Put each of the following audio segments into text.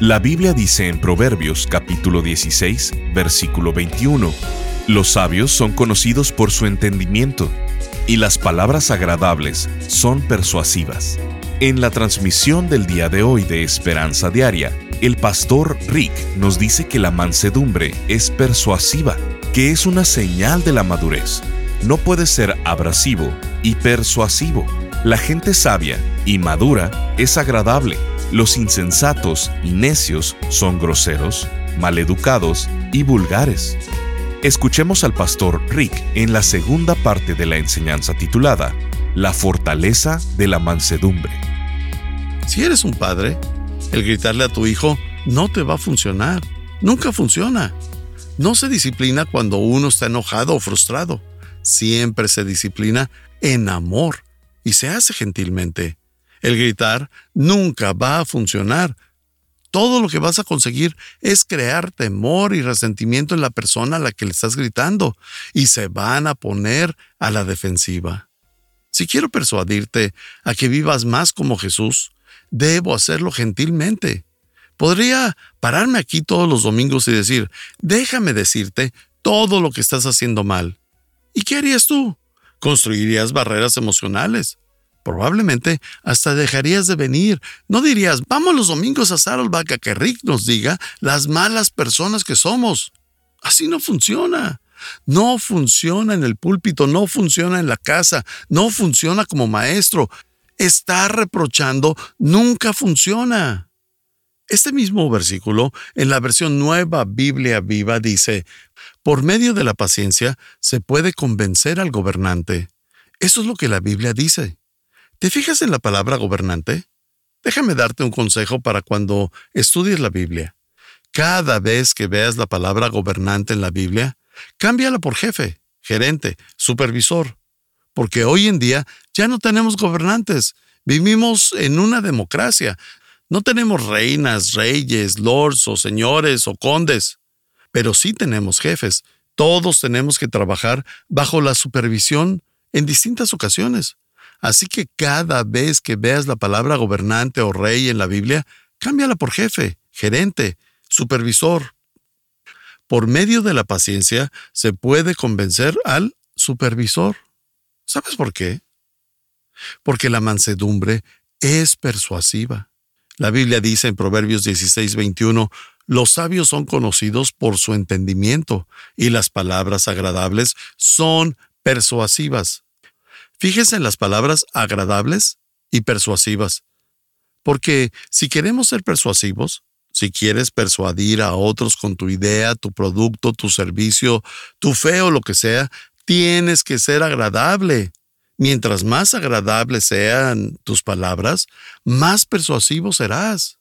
La Biblia dice en Proverbios capítulo 16, versículo 21, Los sabios son conocidos por su entendimiento, y las palabras agradables son persuasivas. En la transmisión del día de hoy de Esperanza Diaria, el pastor Rick nos dice que la mansedumbre es persuasiva, que es una señal de la madurez. No puede ser abrasivo y persuasivo. La gente sabia y madura es agradable los insensatos y necios son groseros, maleducados y vulgares. Escuchemos al pastor Rick en la segunda parte de la enseñanza titulada La fortaleza de la mansedumbre. Si eres un padre, el gritarle a tu hijo no te va a funcionar. Nunca funciona. No se disciplina cuando uno está enojado o frustrado. Siempre se disciplina en amor y se hace gentilmente. El gritar nunca va a funcionar. Todo lo que vas a conseguir es crear temor y resentimiento en la persona a la que le estás gritando y se van a poner a la defensiva. Si quiero persuadirte a que vivas más como Jesús, debo hacerlo gentilmente. Podría pararme aquí todos los domingos y decir, déjame decirte todo lo que estás haciendo mal. ¿Y qué harías tú? Construirías barreras emocionales. Probablemente hasta dejarías de venir. No dirías, vamos los domingos a Saddleback a que Rick nos diga las malas personas que somos. Así no funciona. No funciona en el púlpito, no funciona en la casa, no funciona como maestro. Está reprochando nunca funciona. Este mismo versículo, en la versión nueva Biblia viva, dice, por medio de la paciencia se puede convencer al gobernante. Eso es lo que la Biblia dice. ¿Te fijas en la palabra gobernante? Déjame darte un consejo para cuando estudies la Biblia. Cada vez que veas la palabra gobernante en la Biblia, cámbiala por jefe, gerente, supervisor. Porque hoy en día ya no tenemos gobernantes. Vivimos en una democracia. No tenemos reinas, reyes, lords o señores o condes. Pero sí tenemos jefes. Todos tenemos que trabajar bajo la supervisión en distintas ocasiones. Así que cada vez que veas la palabra gobernante o rey en la Biblia, cámbiala por jefe, gerente, supervisor. Por medio de la paciencia se puede convencer al supervisor. ¿Sabes por qué? Porque la mansedumbre es persuasiva. La Biblia dice en Proverbios 16, 21, los sabios son conocidos por su entendimiento y las palabras agradables son persuasivas. Fíjese en las palabras agradables y persuasivas. Porque si queremos ser persuasivos, si quieres persuadir a otros con tu idea, tu producto, tu servicio, tu fe o lo que sea, tienes que ser agradable. Mientras más agradables sean tus palabras, más persuasivo serás.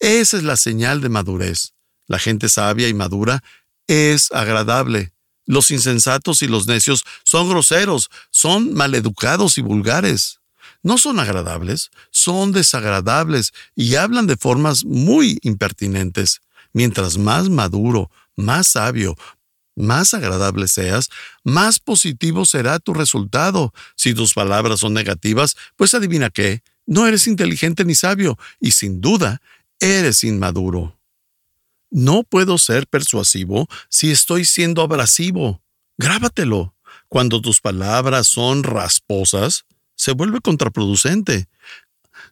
Esa es la señal de madurez. La gente sabia y madura es agradable. Los insensatos y los necios son groseros, son maleducados y vulgares. No son agradables, son desagradables y hablan de formas muy impertinentes. Mientras más maduro, más sabio, más agradable seas, más positivo será tu resultado. Si tus palabras son negativas, pues adivina qué, no eres inteligente ni sabio y sin duda eres inmaduro. No puedo ser persuasivo si estoy siendo abrasivo. Grábatelo. Cuando tus palabras son rasposas, se vuelve contraproducente.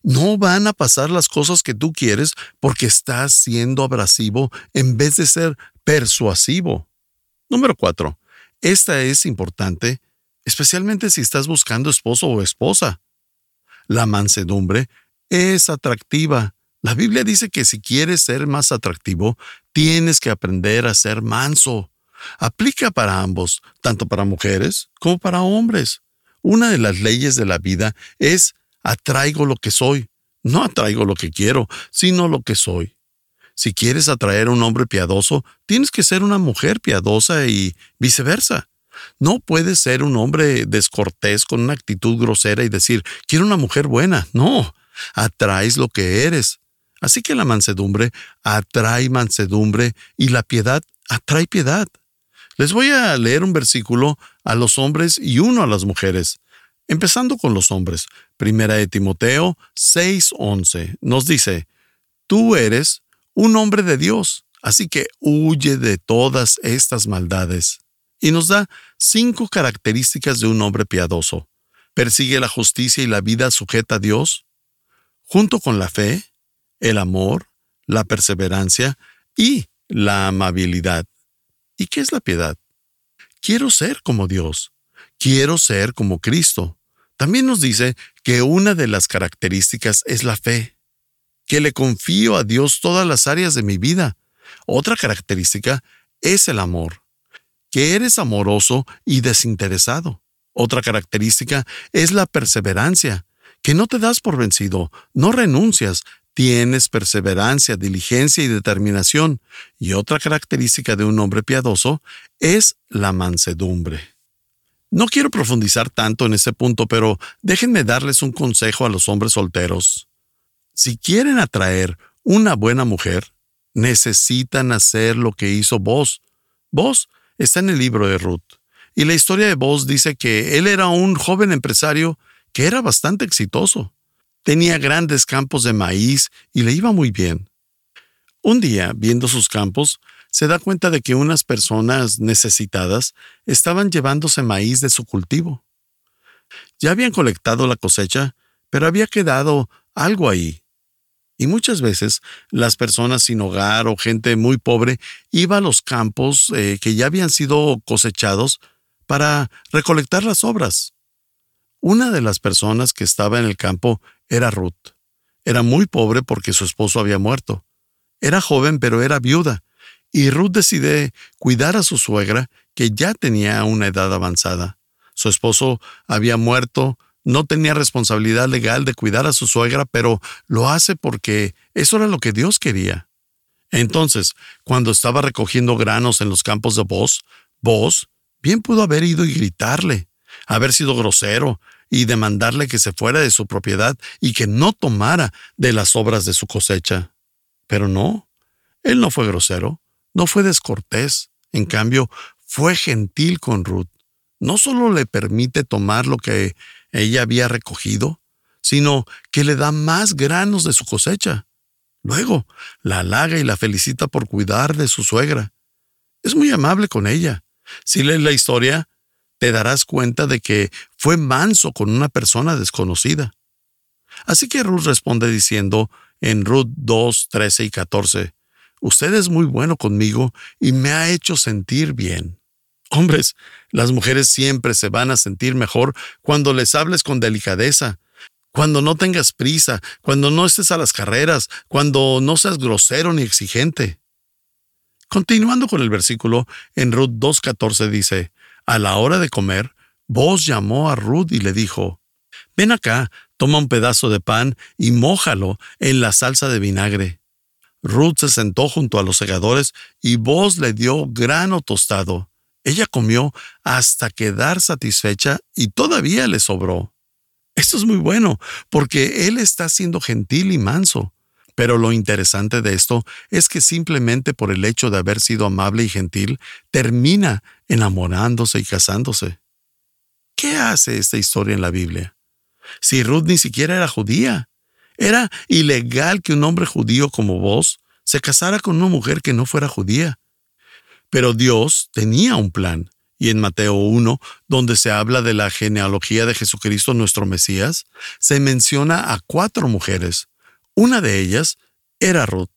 No van a pasar las cosas que tú quieres porque estás siendo abrasivo en vez de ser persuasivo. Número 4. Esta es importante, especialmente si estás buscando esposo o esposa. La mansedumbre es atractiva la Biblia dice que si quieres ser más atractivo, tienes que aprender a ser manso. Aplica para ambos, tanto para mujeres como para hombres. Una de las leyes de la vida es atraigo lo que soy. No atraigo lo que quiero, sino lo que soy. Si quieres atraer a un hombre piadoso, tienes que ser una mujer piadosa y viceversa. No puedes ser un hombre descortés con una actitud grosera y decir, quiero una mujer buena. No, atraes lo que eres. Así que la mansedumbre atrae mansedumbre y la piedad atrae piedad. Les voy a leer un versículo a los hombres y uno a las mujeres. Empezando con los hombres. Primera de Timoteo 6:11 nos dice, Tú eres un hombre de Dios, así que huye de todas estas maldades. Y nos da cinco características de un hombre piadoso. Persigue la justicia y la vida sujeta a Dios, junto con la fe, el amor, la perseverancia y la amabilidad. ¿Y qué es la piedad? Quiero ser como Dios. Quiero ser como Cristo. También nos dice que una de las características es la fe que le confío a Dios todas las áreas de mi vida. Otra característica es el amor, que eres amoroso y desinteresado. Otra característica es la perseverancia, que no te das por vencido, no renuncias, tienes perseverancia, diligencia y determinación. Y otra característica de un hombre piadoso es la mansedumbre. No quiero profundizar tanto en ese punto, pero déjenme darles un consejo a los hombres solteros. Si quieren atraer una buena mujer, necesitan hacer lo que hizo Vos. Vos está en el libro de Ruth. Y la historia de Vos dice que él era un joven empresario que era bastante exitoso. Tenía grandes campos de maíz y le iba muy bien. Un día, viendo sus campos, se da cuenta de que unas personas necesitadas estaban llevándose maíz de su cultivo. Ya habían colectado la cosecha, pero había quedado algo ahí. Y muchas veces las personas sin hogar o gente muy pobre iba a los campos eh, que ya habían sido cosechados para recolectar las obras. Una de las personas que estaba en el campo era Ruth. Era muy pobre porque su esposo había muerto. Era joven pero era viuda, y Ruth decide cuidar a su suegra que ya tenía una edad avanzada. Su esposo había muerto, no tenía responsabilidad legal de cuidar a su suegra, pero lo hace porque eso era lo que Dios quería. Entonces, cuando estaba recogiendo granos en los campos de Vos, Vos bien pudo haber ido y gritarle, haber sido grosero y demandarle que se fuera de su propiedad y que no tomara de las obras de su cosecha. Pero no, él no fue grosero, no fue descortés, en cambio, fue gentil con Ruth. No solo le permite tomar lo que ella había recogido, sino que le da más granos de su cosecha. Luego, la halaga y la felicita por cuidar de su suegra. Es muy amable con ella. Si lees la historia, te darás cuenta de que fue manso con una persona desconocida. Así que Ruth responde diciendo en Ruth 2, 13 y 14, Usted es muy bueno conmigo y me ha hecho sentir bien. Hombres, las mujeres siempre se van a sentir mejor cuando les hables con delicadeza, cuando no tengas prisa, cuando no estés a las carreras, cuando no seas grosero ni exigente. Continuando con el versículo, en Ruth 2.14 dice, A la hora de comer, Vos llamó a Ruth y le dijo, Ven acá, toma un pedazo de pan y mójalo en la salsa de vinagre. Ruth se sentó junto a los segadores y Vos le dio grano tostado. Ella comió hasta quedar satisfecha y todavía le sobró. Esto es muy bueno, porque él está siendo gentil y manso. Pero lo interesante de esto es que simplemente por el hecho de haber sido amable y gentil, termina enamorándose y casándose. ¿Qué hace esta historia en la Biblia? Si Ruth ni siquiera era judía, era ilegal que un hombre judío como vos se casara con una mujer que no fuera judía. Pero Dios tenía un plan. Y en Mateo 1, donde se habla de la genealogía de Jesucristo nuestro Mesías, se menciona a cuatro mujeres. Una de ellas era Ruth.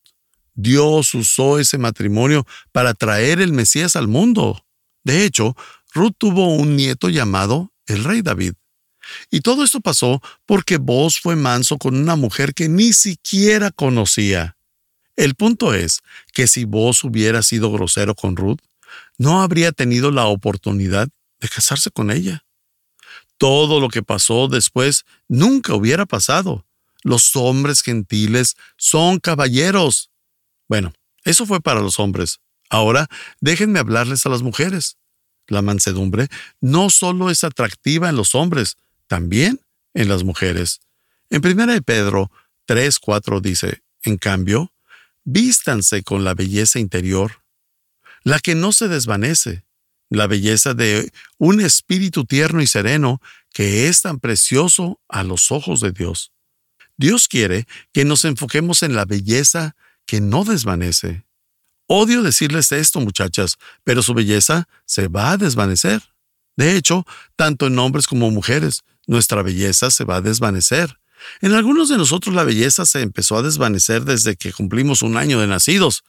Dios usó ese matrimonio para traer el Mesías al mundo. De hecho, Ruth tuvo un nieto llamado el rey David. Y todo esto pasó porque vos fue manso con una mujer que ni siquiera conocía. El punto es que si vos hubiera sido grosero con Ruth, no habría tenido la oportunidad de casarse con ella. Todo lo que pasó después nunca hubiera pasado. Los hombres gentiles son caballeros. Bueno, eso fue para los hombres. Ahora déjenme hablarles a las mujeres. La mansedumbre no solo es atractiva en los hombres, también en las mujeres. En 1 Pedro 3:4 dice, en cambio, vístanse con la belleza interior, la que no se desvanece, la belleza de un espíritu tierno y sereno que es tan precioso a los ojos de Dios. Dios quiere que nos enfoquemos en la belleza que no desvanece. Odio decirles esto, muchachas, pero su belleza se va a desvanecer. De hecho, tanto en hombres como mujeres, nuestra belleza se va a desvanecer. En algunos de nosotros la belleza se empezó a desvanecer desde que cumplimos un año de nacidos.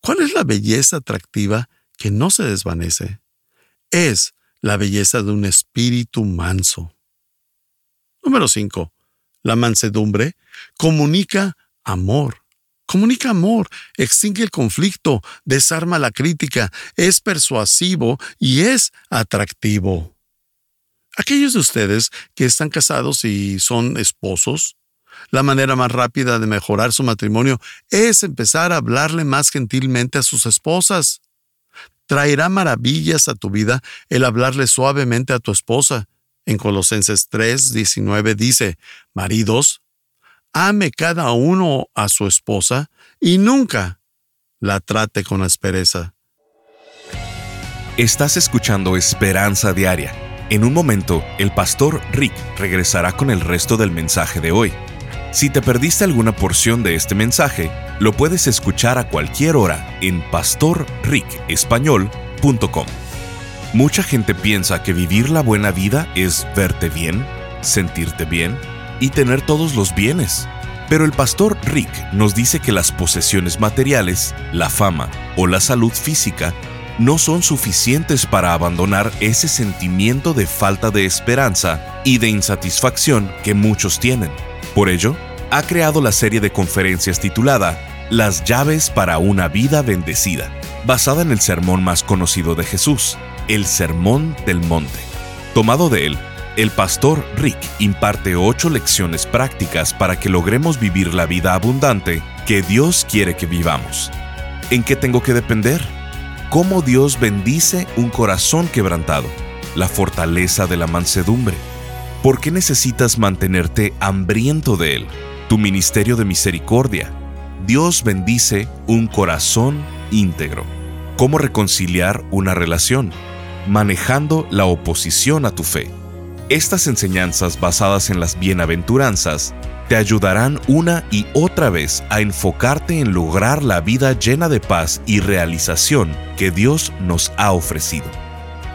¿Cuál es la belleza atractiva que no se desvanece? Es la belleza de un espíritu manso. Número 5. La mansedumbre comunica amor. Comunica amor, extingue el conflicto, desarma la crítica, es persuasivo y es atractivo. Aquellos de ustedes que están casados y son esposos, la manera más rápida de mejorar su matrimonio es empezar a hablarle más gentilmente a sus esposas. Traerá maravillas a tu vida el hablarle suavemente a tu esposa. En Colosenses 3, 19 dice, Maridos, ame cada uno a su esposa y nunca la trate con aspereza. Estás escuchando Esperanza Diaria. En un momento, el pastor Rick regresará con el resto del mensaje de hoy. Si te perdiste alguna porción de este mensaje, lo puedes escuchar a cualquier hora en pastorricespañol.com. Mucha gente piensa que vivir la buena vida es verte bien, sentirte bien, y tener todos los bienes. Pero el pastor Rick nos dice que las posesiones materiales, la fama o la salud física no son suficientes para abandonar ese sentimiento de falta de esperanza y de insatisfacción que muchos tienen. Por ello, ha creado la serie de conferencias titulada Las llaves para una vida bendecida, basada en el sermón más conocido de Jesús, el Sermón del Monte. Tomado de él, el pastor Rick imparte ocho lecciones prácticas para que logremos vivir la vida abundante que Dios quiere que vivamos. ¿En qué tengo que depender? ¿Cómo Dios bendice un corazón quebrantado? La fortaleza de la mansedumbre. ¿Por qué necesitas mantenerte hambriento de Él? Tu ministerio de misericordia. Dios bendice un corazón íntegro. ¿Cómo reconciliar una relación? Manejando la oposición a tu fe estas enseñanzas basadas en las bienaventuranzas te ayudarán una y otra vez a enfocarte en lograr la vida llena de paz y realización que Dios nos ha ofrecido.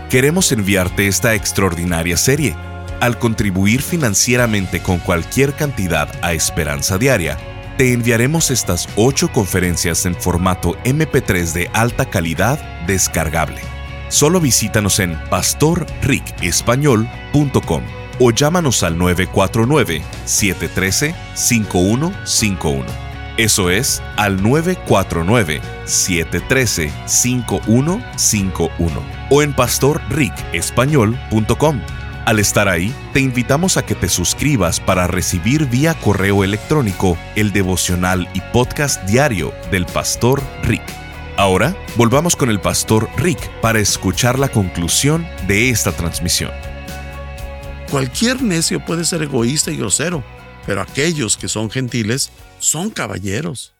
Queremos enviarte esta extraordinaria serie. Al contribuir financieramente con cualquier cantidad a Esperanza Diaria, te enviaremos estas ocho conferencias en formato MP3 de alta calidad descargable. Solo visítanos en pastorricespañol.com o llámanos al 949-713-5151. Eso es al 949-713-5151 o en pastorricespañol.com. Al estar ahí, te invitamos a que te suscribas para recibir vía correo electrónico el devocional y podcast diario del Pastor Rick. Ahora, volvamos con el pastor Rick para escuchar la conclusión de esta transmisión. Cualquier necio puede ser egoísta y grosero, pero aquellos que son gentiles son caballeros.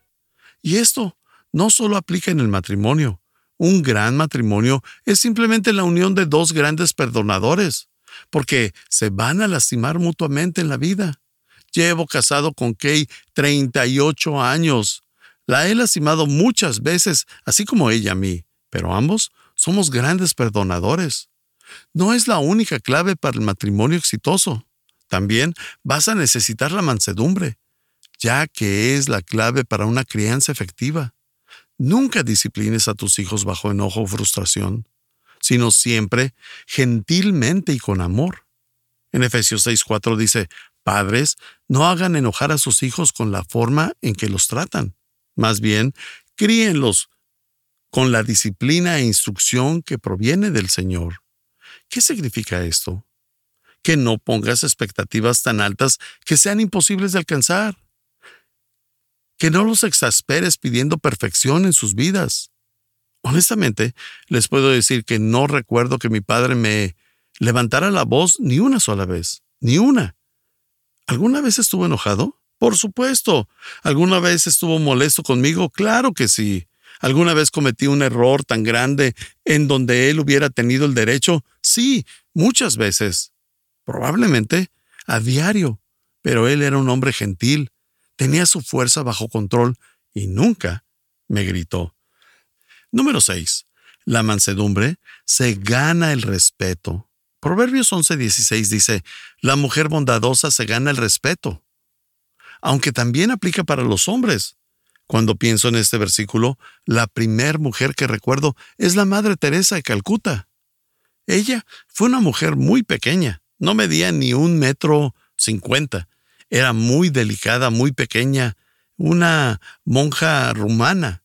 Y esto no solo aplica en el matrimonio. Un gran matrimonio es simplemente la unión de dos grandes perdonadores, porque se van a lastimar mutuamente en la vida. Llevo casado con Kay 38 años la he lastimado muchas veces, así como ella a mí, pero ambos somos grandes perdonadores. No es la única clave para el matrimonio exitoso. También vas a necesitar la mansedumbre, ya que es la clave para una crianza efectiva. Nunca disciplines a tus hijos bajo enojo o frustración, sino siempre gentilmente y con amor. En Efesios 6:4 dice, Padres, no hagan enojar a sus hijos con la forma en que los tratan. Más bien, críenlos con la disciplina e instrucción que proviene del Señor. ¿Qué significa esto? Que no pongas expectativas tan altas que sean imposibles de alcanzar. que no los exasperes pidiendo perfección en sus vidas. Honestamente, les puedo decir que no recuerdo que mi padre me levantara la voz ni una sola vez, ni una. ¿Alguna vez estuvo enojado? Por supuesto. ¿Alguna vez estuvo molesto conmigo? Claro que sí. ¿Alguna vez cometí un error tan grande en donde él hubiera tenido el derecho? Sí, muchas veces. Probablemente a diario. Pero él era un hombre gentil, tenía su fuerza bajo control y nunca me gritó. Número 6. La mansedumbre se gana el respeto. Proverbios 11:16 dice, La mujer bondadosa se gana el respeto. Aunque también aplica para los hombres. Cuando pienso en este versículo, la primer mujer que recuerdo es la Madre Teresa de Calcuta. Ella fue una mujer muy pequeña, no medía ni un metro cincuenta, era muy delicada, muy pequeña, una monja rumana.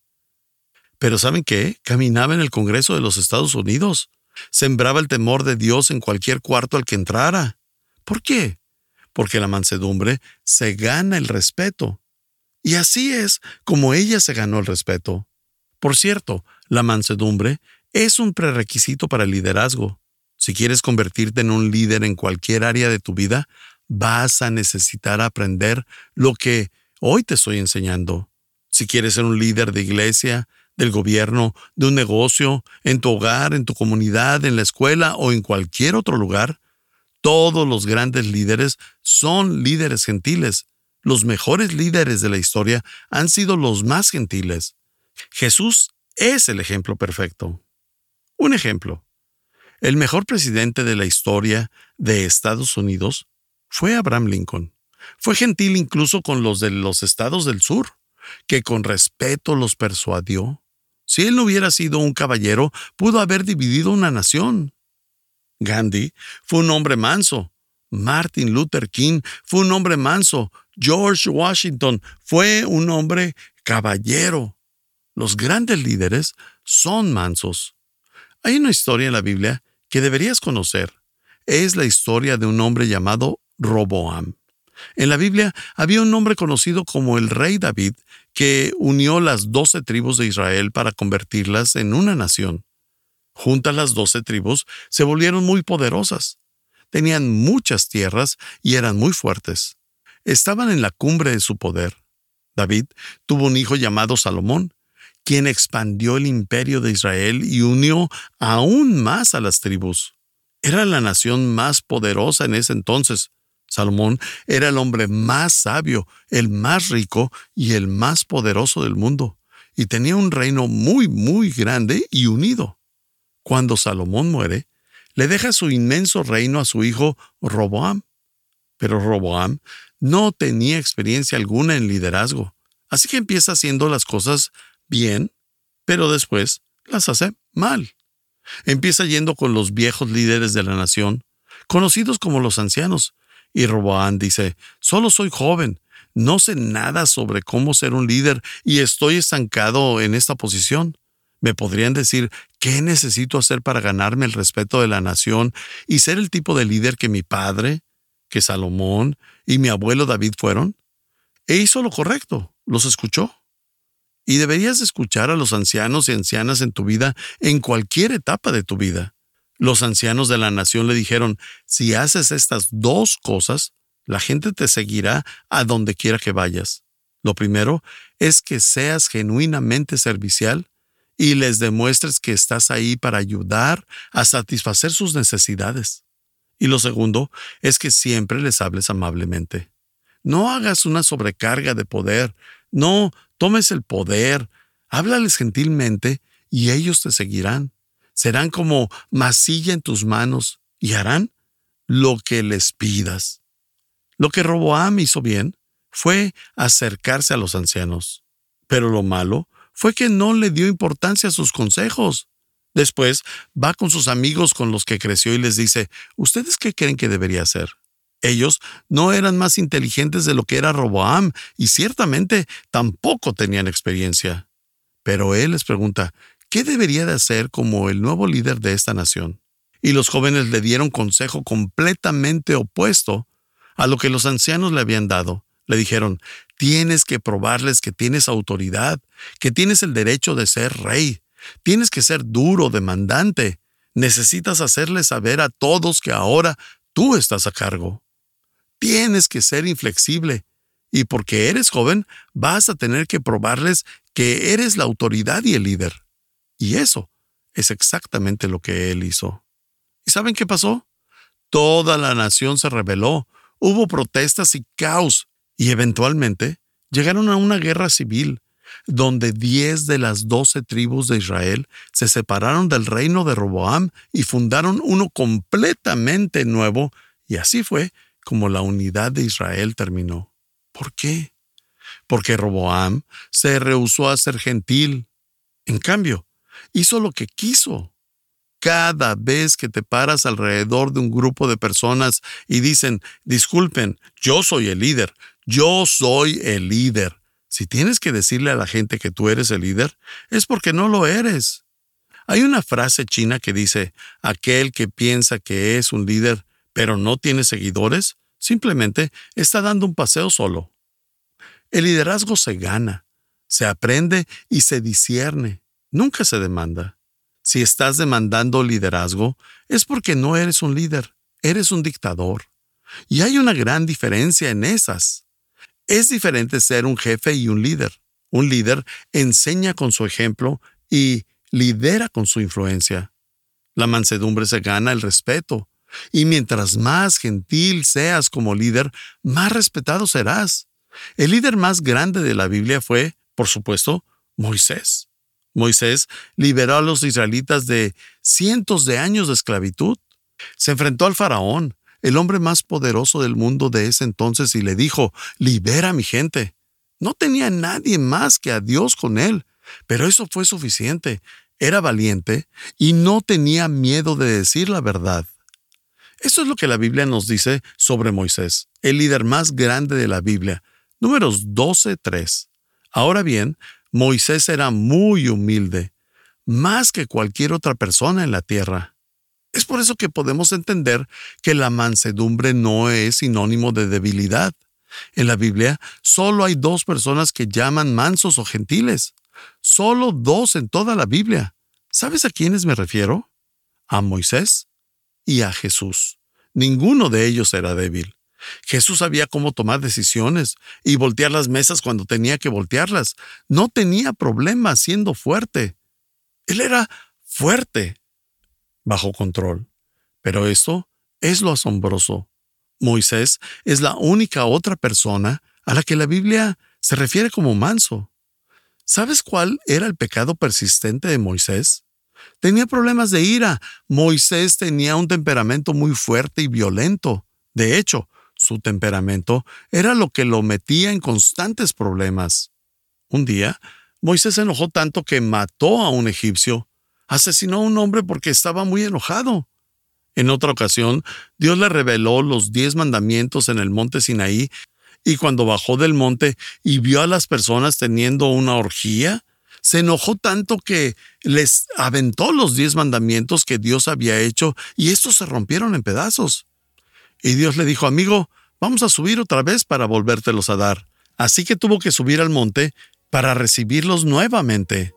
Pero ¿saben qué? Caminaba en el Congreso de los Estados Unidos. Sembraba el temor de Dios en cualquier cuarto al que entrara. ¿Por qué? Porque la mansedumbre se gana el respeto. Y así es como ella se ganó el respeto. Por cierto, la mansedumbre es un prerequisito para el liderazgo. Si quieres convertirte en un líder en cualquier área de tu vida, vas a necesitar aprender lo que hoy te estoy enseñando. Si quieres ser un líder de iglesia, del gobierno, de un negocio, en tu hogar, en tu comunidad, en la escuela o en cualquier otro lugar, todos los grandes líderes son líderes gentiles. Los mejores líderes de la historia han sido los más gentiles. Jesús es el ejemplo perfecto. Un ejemplo. El mejor presidente de la historia de Estados Unidos fue Abraham Lincoln. Fue gentil incluso con los de los estados del sur, que con respeto los persuadió. Si él no hubiera sido un caballero, pudo haber dividido una nación. Gandhi fue un hombre manso. Martin Luther King fue un hombre manso. George Washington fue un hombre caballero. Los grandes líderes son mansos. Hay una historia en la Biblia que deberías conocer. Es la historia de un hombre llamado Roboam. En la Biblia había un hombre conocido como el rey David que unió las doce tribus de Israel para convertirlas en una nación. Juntas las doce tribus se volvieron muy poderosas. Tenían muchas tierras y eran muy fuertes. Estaban en la cumbre de su poder. David tuvo un hijo llamado Salomón, quien expandió el imperio de Israel y unió aún más a las tribus. Era la nación más poderosa en ese entonces. Salomón era el hombre más sabio, el más rico y el más poderoso del mundo, y tenía un reino muy, muy grande y unido. Cuando Salomón muere, le deja su inmenso reino a su hijo Roboam. Pero Roboam no tenía experiencia alguna en liderazgo, así que empieza haciendo las cosas bien, pero después las hace mal. Empieza yendo con los viejos líderes de la nación, conocidos como los ancianos, y Roboán dice, solo soy joven, no sé nada sobre cómo ser un líder y estoy estancado en esta posición. ¿Me podrían decir qué necesito hacer para ganarme el respeto de la nación y ser el tipo de líder que mi padre, que Salomón y mi abuelo David fueron? E hizo lo correcto, los escuchó. Y deberías escuchar a los ancianos y ancianas en tu vida en cualquier etapa de tu vida. Los ancianos de la nación le dijeron, si haces estas dos cosas, la gente te seguirá a donde quiera que vayas. Lo primero es que seas genuinamente servicial y les demuestres que estás ahí para ayudar a satisfacer sus necesidades. Y lo segundo es que siempre les hables amablemente. No hagas una sobrecarga de poder, no tomes el poder, háblales gentilmente y ellos te seguirán serán como masilla en tus manos y harán lo que les pidas. Lo que Roboam hizo bien fue acercarse a los ancianos, pero lo malo fue que no le dio importancia a sus consejos. Después va con sus amigos con los que creció y les dice, ¿ustedes qué creen que debería hacer? Ellos no eran más inteligentes de lo que era Roboam y ciertamente tampoco tenían experiencia. Pero él les pregunta, ¿Qué debería de hacer como el nuevo líder de esta nación? Y los jóvenes le dieron consejo completamente opuesto a lo que los ancianos le habían dado. Le dijeron, Tienes que probarles que tienes autoridad, que tienes el derecho de ser rey. Tienes que ser duro, demandante. Necesitas hacerles saber a todos que ahora tú estás a cargo. Tienes que ser inflexible. Y porque eres joven, vas a tener que probarles que eres la autoridad y el líder. Y eso es exactamente lo que él hizo. ¿Y saben qué pasó? Toda la nación se rebeló, hubo protestas y caos, y eventualmente llegaron a una guerra civil, donde diez de las doce tribus de Israel se separaron del reino de Roboam y fundaron uno completamente nuevo, y así fue como la unidad de Israel terminó. ¿Por qué? Porque Roboam se rehusó a ser gentil. En cambio, hizo lo que quiso. Cada vez que te paras alrededor de un grupo de personas y dicen, disculpen, yo soy el líder, yo soy el líder. Si tienes que decirle a la gente que tú eres el líder, es porque no lo eres. Hay una frase china que dice, aquel que piensa que es un líder pero no tiene seguidores, simplemente está dando un paseo solo. El liderazgo se gana, se aprende y se discierne, nunca se demanda. Si estás demandando liderazgo, es porque no eres un líder, eres un dictador. Y hay una gran diferencia en esas. Es diferente ser un jefe y un líder. Un líder enseña con su ejemplo y lidera con su influencia. La mansedumbre se gana el respeto, y mientras más gentil seas como líder, más respetado serás. El líder más grande de la Biblia fue, por supuesto, Moisés. Moisés liberó a los israelitas de cientos de años de esclavitud. Se enfrentó al faraón, el hombre más poderoso del mundo de ese entonces, y le dijo, libera a mi gente. No tenía nadie más que a Dios con él, pero eso fue suficiente. Era valiente y no tenía miedo de decir la verdad. Eso es lo que la Biblia nos dice sobre Moisés, el líder más grande de la Biblia. Números 12.3. Ahora bien, Moisés era muy humilde, más que cualquier otra persona en la tierra. Es por eso que podemos entender que la mansedumbre no es sinónimo de debilidad. En la Biblia solo hay dos personas que llaman mansos o gentiles. Solo dos en toda la Biblia. ¿Sabes a quiénes me refiero? A Moisés y a Jesús. Ninguno de ellos era débil. Jesús sabía cómo tomar decisiones y voltear las mesas cuando tenía que voltearlas. No tenía problema siendo fuerte. Él era fuerte, bajo control. Pero esto es lo asombroso. Moisés es la única otra persona a la que la Biblia se refiere como manso. ¿Sabes cuál era el pecado persistente de Moisés? Tenía problemas de ira. Moisés tenía un temperamento muy fuerte y violento. De hecho, su temperamento era lo que lo metía en constantes problemas. Un día, Moisés se enojó tanto que mató a un egipcio. Asesinó a un hombre porque estaba muy enojado. En otra ocasión, Dios le reveló los diez mandamientos en el monte Sinaí, y cuando bajó del monte y vio a las personas teniendo una orgía, se enojó tanto que les aventó los diez mandamientos que Dios había hecho y estos se rompieron en pedazos. Y Dios le dijo, amigo, vamos a subir otra vez para volvértelos a dar. Así que tuvo que subir al monte para recibirlos nuevamente.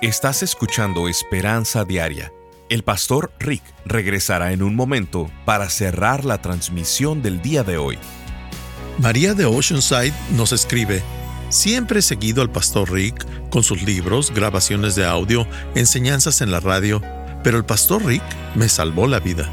Estás escuchando Esperanza Diaria. El pastor Rick regresará en un momento para cerrar la transmisión del día de hoy. María de Oceanside nos escribe, Siempre he seguido al pastor Rick con sus libros, grabaciones de audio, enseñanzas en la radio, pero el pastor Rick me salvó la vida.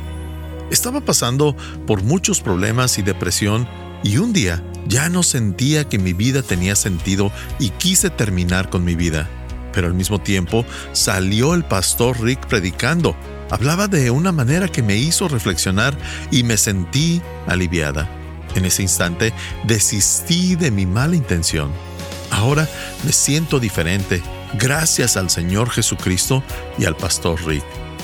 Estaba pasando por muchos problemas y depresión y un día ya no sentía que mi vida tenía sentido y quise terminar con mi vida. Pero al mismo tiempo salió el pastor Rick predicando. Hablaba de una manera que me hizo reflexionar y me sentí aliviada. En ese instante desistí de mi mala intención. Ahora me siento diferente gracias al Señor Jesucristo y al Pastor Rick.